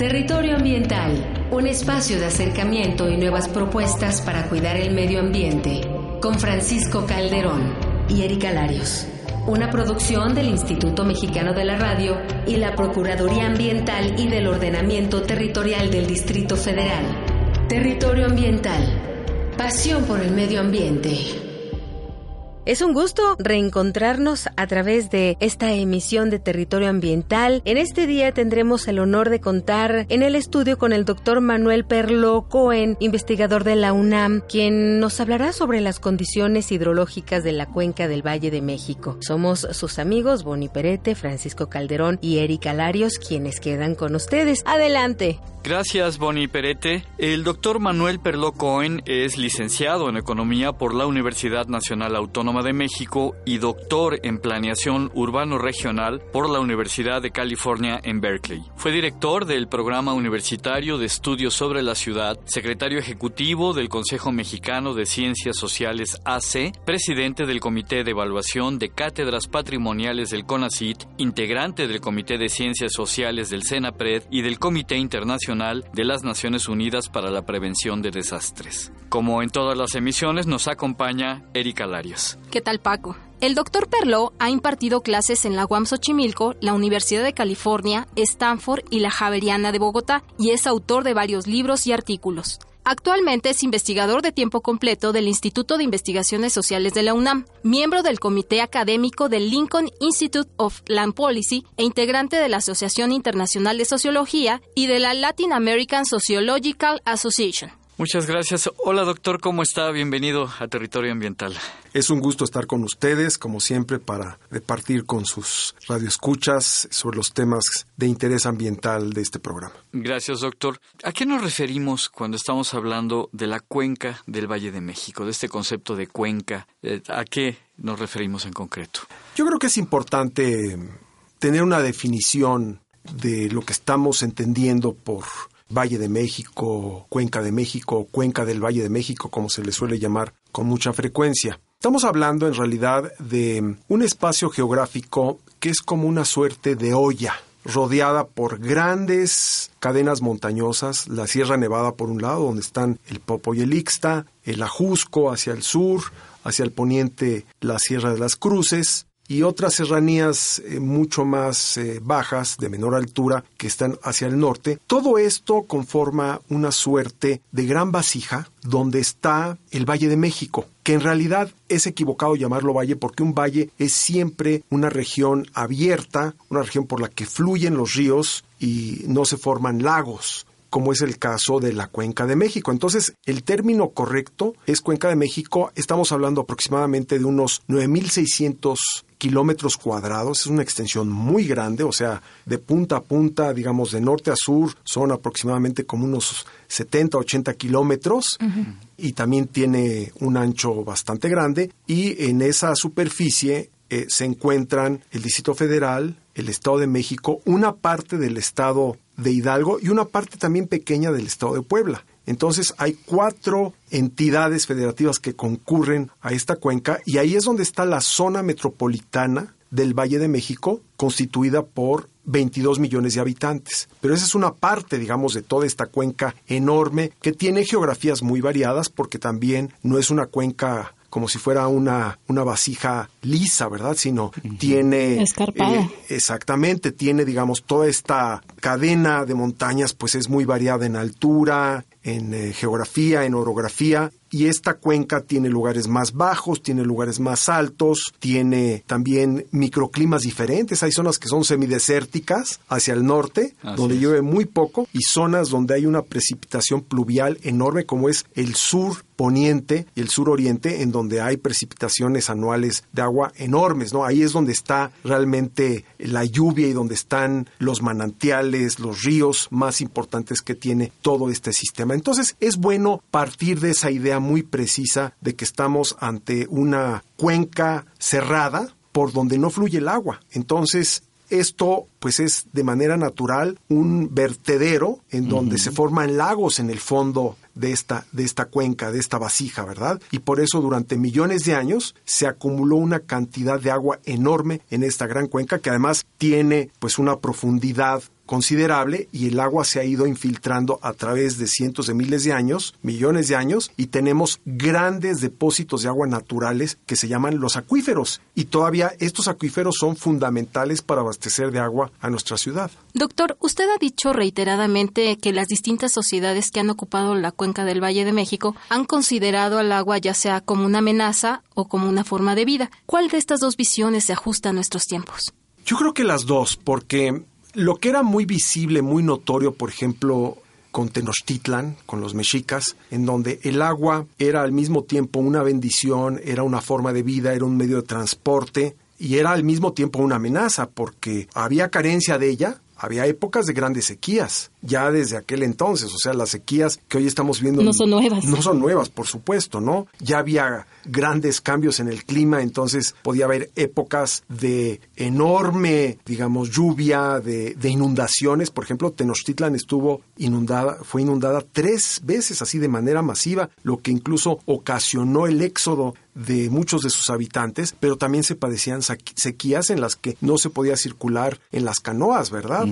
Territorio Ambiental, un espacio de acercamiento y nuevas propuestas para cuidar el medio ambiente, con Francisco Calderón y Erika Larios. Una producción del Instituto Mexicano de la Radio y la Procuraduría Ambiental y del Ordenamiento Territorial del Distrito Federal. Territorio Ambiental. Pasión por el medio ambiente. Es un gusto reencontrarnos a través de esta emisión de Territorio Ambiental. En este día tendremos el honor de contar en el estudio con el doctor Manuel Perlo Cohen, investigador de la UNAM, quien nos hablará sobre las condiciones hidrológicas de la cuenca del Valle de México. Somos sus amigos Boni Perete, Francisco Calderón y Erika Larios, quienes quedan con ustedes. Adelante. Gracias, Boni Perete. El doctor Manuel Perlo Cohen es licenciado en Economía por la Universidad Nacional Autónoma de México y doctor en Planeación Urbano Regional por la Universidad de California en Berkeley. Fue director del Programa Universitario de Estudios sobre la Ciudad, secretario ejecutivo del Consejo Mexicano de Ciencias Sociales AC, presidente del Comité de Evaluación de Cátedras Patrimoniales del CONACIT, integrante del Comité de Ciencias Sociales del CENAPRED y del Comité Internacional de las Naciones Unidas para la Prevención de Desastres. Como en todas las emisiones, nos acompaña Erika Larios. ¿Qué tal, Paco? El doctor Perló ha impartido clases en la UAM Xochimilco, la Universidad de California, Stanford y la Javeriana de Bogotá y es autor de varios libros y artículos. Actualmente es investigador de tiempo completo del Instituto de Investigaciones Sociales de la UNAM, miembro del Comité Académico del Lincoln Institute of Land Policy e integrante de la Asociación Internacional de Sociología y de la Latin American Sociological Association. Muchas gracias. Hola doctor, ¿cómo está? Bienvenido a Territorio Ambiental. Es un gusto estar con ustedes, como siempre, para departir con sus radioescuchas sobre los temas de interés ambiental de este programa. Gracias, doctor. ¿A qué nos referimos cuando estamos hablando de la cuenca del Valle de México, de este concepto de cuenca? Eh, ¿A qué nos referimos en concreto? Yo creo que es importante tener una definición de lo que estamos entendiendo por Valle de México, Cuenca de México, Cuenca del Valle de México, como se le suele llamar con mucha frecuencia. Estamos hablando en realidad de un espacio geográfico que es como una suerte de olla, rodeada por grandes cadenas montañosas, la Sierra Nevada por un lado, donde están el Popo y el Ixta, el Ajusco hacia el sur, hacia el poniente la Sierra de las Cruces, y otras serranías eh, mucho más eh, bajas, de menor altura, que están hacia el norte. Todo esto conforma una suerte de gran vasija donde está el Valle de México, que en realidad es equivocado llamarlo valle porque un valle es siempre una región abierta, una región por la que fluyen los ríos y no se forman lagos como es el caso de la Cuenca de México. Entonces, el término correcto es Cuenca de México. Estamos hablando aproximadamente de unos 9.600 kilómetros cuadrados, es una extensión muy grande, o sea, de punta a punta, digamos, de norte a sur, son aproximadamente como unos 70, 80 kilómetros y también tiene un ancho bastante grande y en esa superficie eh, se encuentran el Distrito Federal, el Estado de México, una parte del Estado de Hidalgo y una parte también pequeña del Estado de Puebla. Entonces hay cuatro entidades federativas que concurren a esta cuenca y ahí es donde está la zona metropolitana del Valle de México, constituida por 22 millones de habitantes. Pero esa es una parte, digamos, de toda esta cuenca enorme que tiene geografías muy variadas porque también no es una cuenca como si fuera una, una vasija lisa, ¿verdad? Sino tiene... Escarpada. Eh, exactamente, tiene, digamos, toda esta cadena de montañas, pues es muy variada en altura, en eh, geografía, en orografía, y esta cuenca tiene lugares más bajos, tiene lugares más altos, tiene también microclimas diferentes. Hay zonas que son semidesérticas hacia el norte, donde llueve muy poco, y zonas donde hay una precipitación pluvial enorme, como es el sur poniente y el sur oriente, en donde hay precipitaciones anuales de agua enormes, ¿no? Ahí es donde está realmente la lluvia y donde están los manantiales, los ríos más importantes que tiene todo este sistema. Entonces, es bueno partir de esa idea muy precisa de que estamos ante una cuenca cerrada por donde no fluye el agua. Entonces, esto pues es de manera natural un vertedero en donde se forman lagos en el fondo de esta, de esta cuenca, de esta vasija, ¿verdad? Y por eso durante millones de años se acumuló una cantidad de agua enorme en esta gran cuenca que además tiene pues una profundidad considerable y el agua se ha ido infiltrando a través de cientos de miles de años, millones de años, y tenemos grandes depósitos de agua naturales que se llaman los acuíferos. Y todavía estos acuíferos son fundamentales para abastecer de agua a nuestra ciudad. Doctor, usted ha dicho reiteradamente que las distintas sociedades que han ocupado la cuenca del Valle de México han considerado al agua ya sea como una amenaza o como una forma de vida. ¿Cuál de estas dos visiones se ajusta a nuestros tiempos? Yo creo que las dos, porque lo que era muy visible, muy notorio, por ejemplo, con Tenochtitlan, con los mexicas, en donde el agua era al mismo tiempo una bendición, era una forma de vida, era un medio de transporte y era al mismo tiempo una amenaza porque había carencia de ella, había épocas de grandes sequías, ya desde aquel entonces, o sea, las sequías que hoy estamos viendo no son nuevas. No son nuevas, por supuesto, ¿no? Ya había grandes cambios en el clima, entonces podía haber épocas de enorme, digamos, lluvia, de, de inundaciones. Por ejemplo, Tenochtitlan estuvo inundada, fue inundada tres veces así de manera masiva, lo que incluso ocasionó el éxodo de muchos de sus habitantes, pero también se padecían sequías en las que no se podía circular en las canoas, ¿verdad?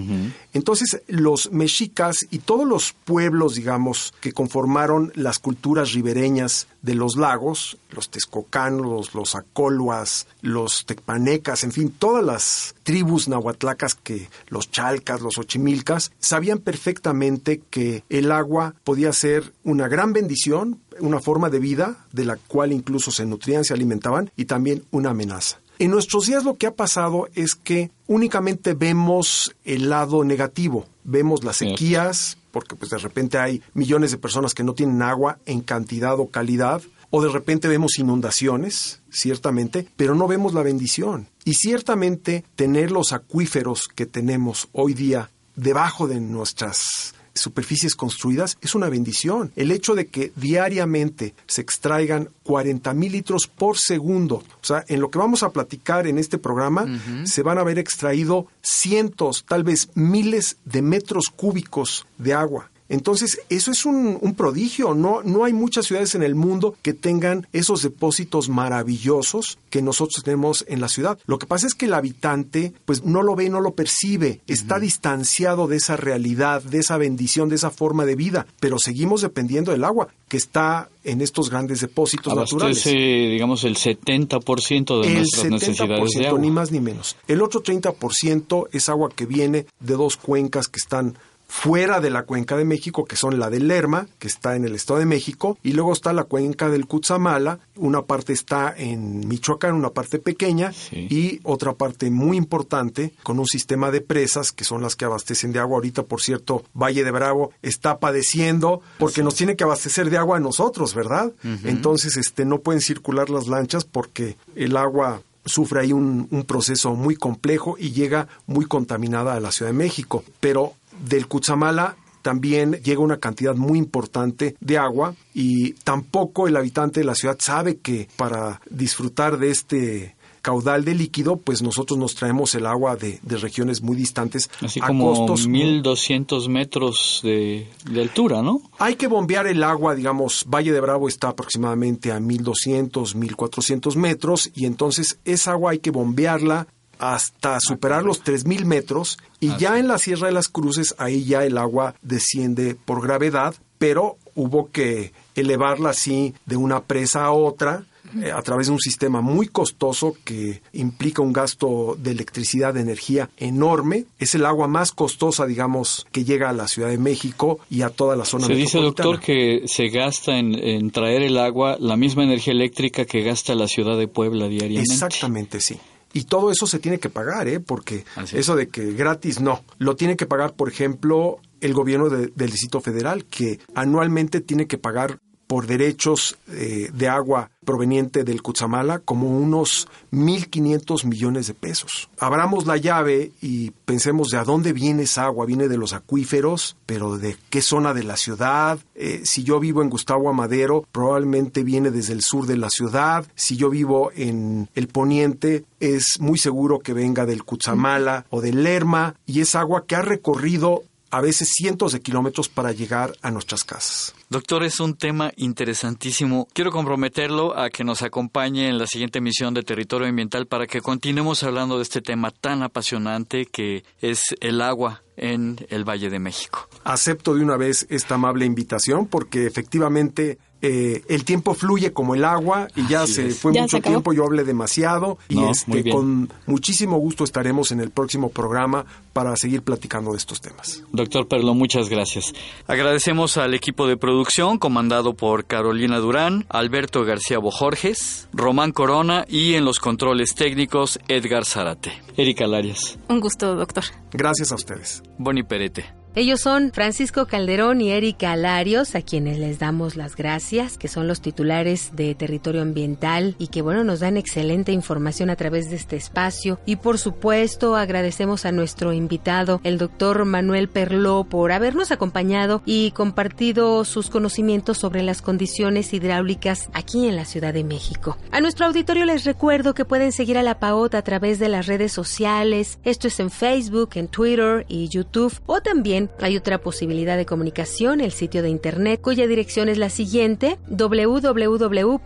Entonces, los mexicas y todos los pueblos, digamos, que conformaron las culturas ribereñas de los lagos, los texcocanos, los acoluas, los tecpanecas, en fin, todas las tribus nahuatlacas que los chalcas, los ochimilcas, sabían perfectamente que el agua podía ser una gran bendición, una forma de vida de la cual incluso se nutrían, se alimentaban y también una amenaza. En nuestros días lo que ha pasado es que únicamente vemos el lado negativo, vemos las sequías, porque pues de repente hay millones de personas que no tienen agua en cantidad o calidad, o de repente vemos inundaciones, ciertamente, pero no vemos la bendición. Y ciertamente tener los acuíferos que tenemos hoy día debajo de nuestras superficies construidas es una bendición. El hecho de que diariamente se extraigan 40 mil litros por segundo, o sea, en lo que vamos a platicar en este programa, se van a haber extraído cientos, tal vez miles de metros cúbicos de agua. Entonces, eso es un, prodigio. No, no hay muchas ciudades en el mundo que tengan esos depósitos maravillosos que nosotros tenemos en la ciudad. Lo que pasa es que el habitante, pues, no lo ve, no lo percibe. Está distanciado de esa realidad, de esa bendición, de esa forma de vida. Pero seguimos dependiendo del agua que está en estos grandes depósitos Abastece, naturales. digamos, el 70% de nuestras necesidades de agua. ni más ni menos. El otro 30% es agua que viene de dos cuencas que están fuera de la cuenca de México, que son la del Lerma, que está en el Estado de México, y luego está la cuenca del Cutzamala, una parte está en Michoacán, una parte pequeña, y otra parte muy importante, con un sistema de presas, que son las que abastecen de agua. Ahorita, por cierto, Valle de Bravo está padeciendo porque nos tiene que abastecer de agua a nosotros, ¿verdad? Entonces, este, no pueden circular las lanchas porque el agua sufre ahí un, un, proceso muy complejo y llega muy contaminada a la Ciudad de México. Pero del Cutzamala también llega una cantidad muy importante de agua y tampoco el habitante de la ciudad sabe que para disfrutar de este caudal de líquido, pues nosotros nos traemos el agua de, regiones muy distantes Así como costos 1200 metros de, de, altura, ¿no? Hay que bombear el agua, digamos, Valle de Bravo está aproximadamente a 1200, 1400 metros y entonces esa agua hay que bombearla hasta superar los 3.000 metros y ya en la Sierra de las Cruces ahí ya el agua desciende por gravedad, pero hubo que elevarla así de una presa a otra eh, a través de un sistema muy costoso que implica un gasto de electricidad, de energía enorme. Es el agua más costosa, digamos, que llega a la Ciudad de México y a toda la zona Se dice, doctor, que se gasta en, en, traer el agua la misma energía eléctrica que gasta la ciudad de Puebla diariamente. Exactamente, sí. Y todo eso se tiene que pagar, ¿eh? Porque eso de que gratis no. Lo tiene que pagar, por ejemplo, el gobierno del Distrito Federal, que anualmente tiene que pagar por derechos eh, de agua proveniente del Cutzamala como unos 1.500 millones de pesos. Abramos la llave y pensemos de a dónde viene esa agua. Viene de los acuíferos, pero de qué zona de la ciudad. Eh, si yo vivo en Gustavo Amadero, probablemente viene desde el sur de la ciudad. Si yo vivo en el poniente, es muy seguro que venga del Cutzamala o del Lerma y es agua que ha recorrido a veces cientos de kilómetros para llegar a nuestras casas. Doctor, es un tema interesantísimo. Quiero comprometerlo a que nos acompañe en la siguiente emisión de Territorio Ambiental para que continuemos hablando de este tema tan apasionante que es el agua en el Valle de México. Acepto de una vez esta amable invitación porque efectivamente eh, el tiempo fluye como el agua y ya se fue mucho tiempo, yo hablé demasiado y este, con muchísimo gusto estaremos en el próximo programa para seguir platicando de estos temas. Doctor Perlo, muchas gracias. Agradecemos al equipo de producción comandado por Carolina Durán, Alberto García Bojorges, Román Corona y en los controles técnicos Edgar Zarate. Erika Larias. Un gusto, doctor. Gracias a ustedes. Boni Perete. Ellos son Francisco Calderón y Erika Alarios, a quienes les damos las gracias, que son los titulares de Territorio Ambiental y que, bueno, nos dan excelente información a través de este espacio. Y por supuesto, agradecemos a nuestro invitado, el doctor Manuel Perló, por habernos acompañado y compartido sus conocimientos sobre las condiciones hidráulicas aquí en la Ciudad de México. A nuestro auditorio les recuerdo que pueden seguir a la PAOT a través de las redes sociales. Esto es en Facebook, en Twitter y YouTube o también hay otra posibilidad de comunicación, el sitio de internet, cuya dirección es la siguiente, www.paot.mx.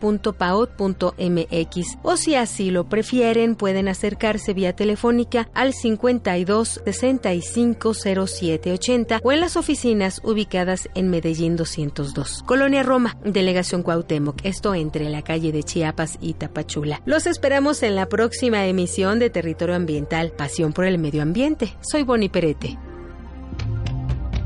O si así lo prefieren, pueden acercarse vía telefónica al 52 65 07 80 o en las oficinas ubicadas en Medellín 202. Colonia Roma, Delegación Cuauhtémoc, esto entre la calle de Chiapas y Tapachula. Los esperamos en la próxima emisión de Territorio Ambiental, Pasión por el Medio Ambiente. Soy Boni Perete.